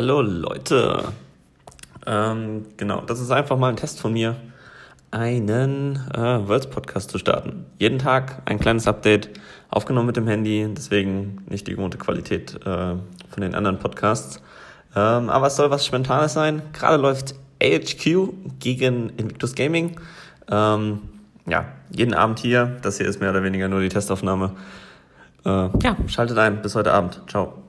Hallo Leute. Ähm, genau, das ist einfach mal ein Test von mir, einen äh, Worlds Podcast zu starten. Jeden Tag ein kleines Update, aufgenommen mit dem Handy, deswegen nicht die gewohnte Qualität äh, von den anderen Podcasts. Ähm, aber es soll was Spontanes sein. Gerade läuft AHQ gegen Invictus Gaming. Ähm, ja, jeden Abend hier. Das hier ist mehr oder weniger nur die Testaufnahme. Äh, ja, schaltet ein. Bis heute Abend. Ciao.